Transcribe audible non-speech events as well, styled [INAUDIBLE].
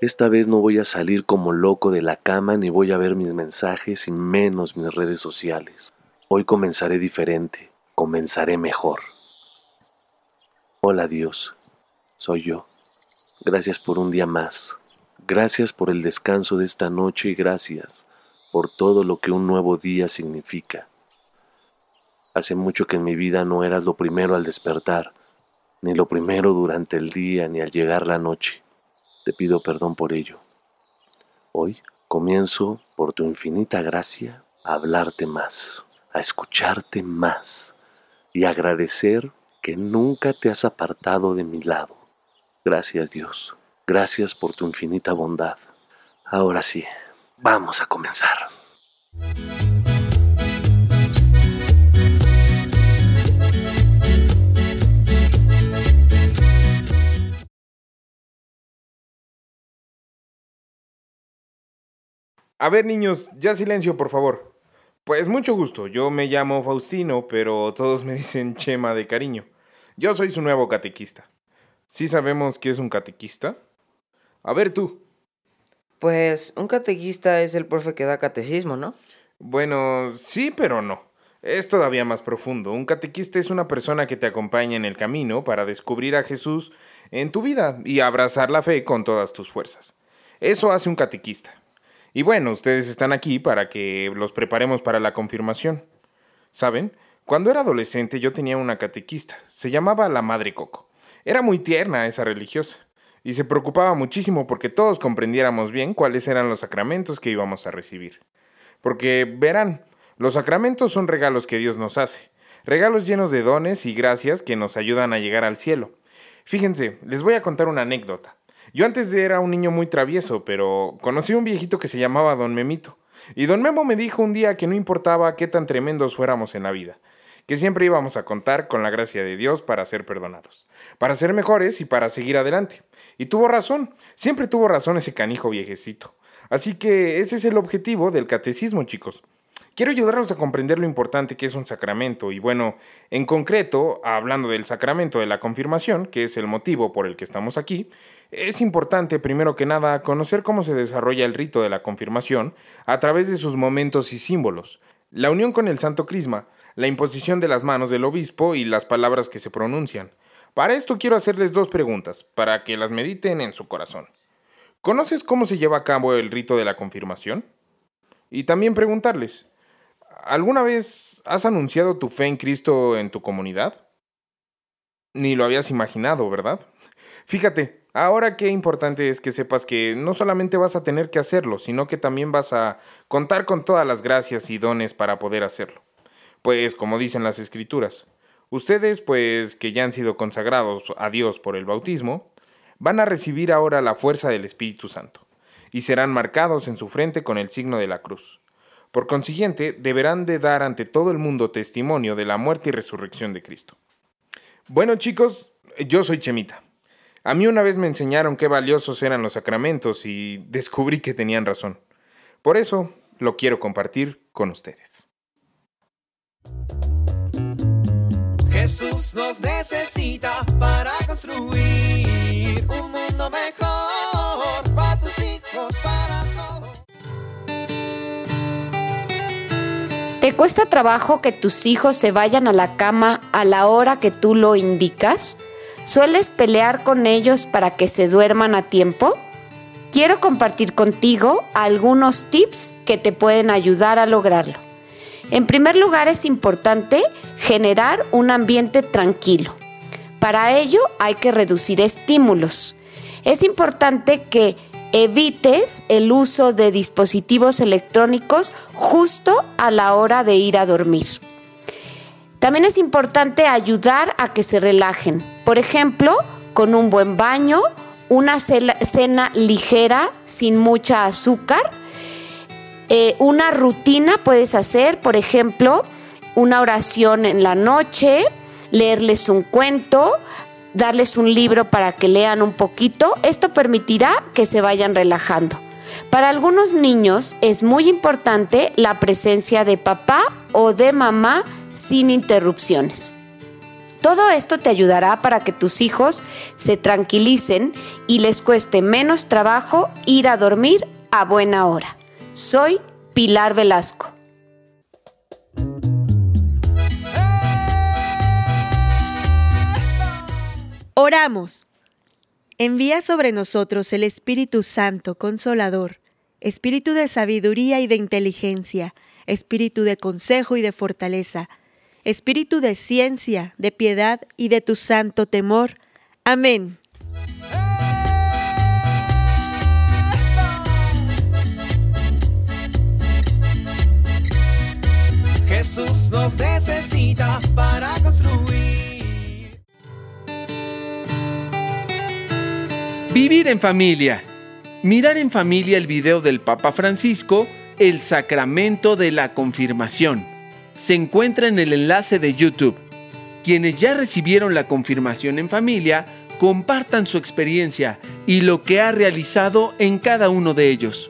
Esta vez no voy a salir como loco de la cama ni voy a ver mis mensajes y menos mis redes sociales. Hoy comenzaré diferente, comenzaré mejor. Hola Dios, soy yo. Gracias por un día más. Gracias por el descanso de esta noche y gracias por todo lo que un nuevo día significa. Hace mucho que en mi vida no eras lo primero al despertar, ni lo primero durante el día, ni al llegar la noche. Te pido perdón por ello. Hoy comienzo, por tu infinita gracia, a hablarte más, a escucharte más y agradecer que nunca te has apartado de mi lado. Gracias Dios, gracias por tu infinita bondad. Ahora sí, vamos a comenzar. A ver, niños, ya silencio, por favor. Pues mucho gusto, yo me llamo Faustino, pero todos me [LAUGHS] dicen Chema de cariño. Yo soy su nuevo catequista. ¿Sí sabemos qué es un catequista? A ver tú. Pues un catequista es el profe que da catecismo, ¿no? Bueno, sí, pero no. Es todavía más profundo. Un catequista es una persona que te acompaña en el camino para descubrir a Jesús en tu vida y abrazar la fe con todas tus fuerzas. Eso hace un catequista. Y bueno, ustedes están aquí para que los preparemos para la confirmación. ¿Saben? Cuando era adolescente yo tenía una catequista. Se llamaba la Madre Coco. Era muy tierna esa religiosa. Y se preocupaba muchísimo porque todos comprendiéramos bien cuáles eran los sacramentos que íbamos a recibir. Porque, verán, los sacramentos son regalos que Dios nos hace. Regalos llenos de dones y gracias que nos ayudan a llegar al cielo. Fíjense, les voy a contar una anécdota. Yo antes era un niño muy travieso, pero conocí a un viejito que se llamaba Don Memito. Y Don Memo me dijo un día que no importaba qué tan tremendos fuéramos en la vida, que siempre íbamos a contar con la gracia de Dios para ser perdonados, para ser mejores y para seguir adelante. Y tuvo razón, siempre tuvo razón ese canijo viejecito. Así que ese es el objetivo del catecismo, chicos. Quiero ayudarlos a comprender lo importante que es un sacramento y bueno, en concreto, hablando del sacramento de la confirmación, que es el motivo por el que estamos aquí, es importante, primero que nada, conocer cómo se desarrolla el rito de la confirmación a través de sus momentos y símbolos, la unión con el Santo Crisma, la imposición de las manos del obispo y las palabras que se pronuncian. Para esto quiero hacerles dos preguntas, para que las mediten en su corazón. ¿Conoces cómo se lleva a cabo el rito de la confirmación? Y también preguntarles, ¿alguna vez has anunciado tu fe en Cristo en tu comunidad? Ni lo habías imaginado, ¿verdad? Fíjate, ahora qué importante es que sepas que no solamente vas a tener que hacerlo, sino que también vas a contar con todas las gracias y dones para poder hacerlo. Pues como dicen las escrituras, ustedes pues que ya han sido consagrados a Dios por el bautismo, van a recibir ahora la fuerza del Espíritu Santo y serán marcados en su frente con el signo de la cruz. Por consiguiente, deberán de dar ante todo el mundo testimonio de la muerte y resurrección de Cristo. Bueno chicos, yo soy Chemita. A mí una vez me enseñaron qué valiosos eran los sacramentos y descubrí que tenían razón. Por eso lo quiero compartir con ustedes. Jesús nos necesita para construir un mundo mejor ¿Te cuesta trabajo que tus hijos se vayan a la cama a la hora que tú lo indicas? ¿Sueles pelear con ellos para que se duerman a tiempo? Quiero compartir contigo algunos tips que te pueden ayudar a lograrlo. En primer lugar es importante generar un ambiente tranquilo. Para ello hay que reducir estímulos. Es importante que evites el uso de dispositivos electrónicos justo a la hora de ir a dormir. También es importante ayudar a que se relajen. Por ejemplo, con un buen baño, una cena ligera sin mucha azúcar Eh, una rutina puedes hacer, por ejemplo, una oración en la noche, leerles un cuento, darles un libro para que lean un poquito. Esto permitirá que se vayan relajando. Para algunos niños es muy importante la presencia de papá o de mamá sin interrupciones. Todo esto te ayudará para que tus hijos se tranquilicen y les cueste menos trabajo ir a dormir a buena hora. Soy Pilar Velasco. Oramos. Envía sobre nosotros el Espíritu Santo Consolador, Espíritu de sabiduría y de inteligencia, Espíritu de consejo y de fortaleza, Espíritu de ciencia, de piedad y de tu santo temor. Amén. Jesús nos necesita para construir. Vivir en familia. Mirar en familia el video del Papa Francisco, El Sacramento de la Confirmación. Se encuentra en el enlace de YouTube. Quienes ya recibieron la confirmación en familia, compartan su experiencia y lo que ha realizado en cada uno de ellos.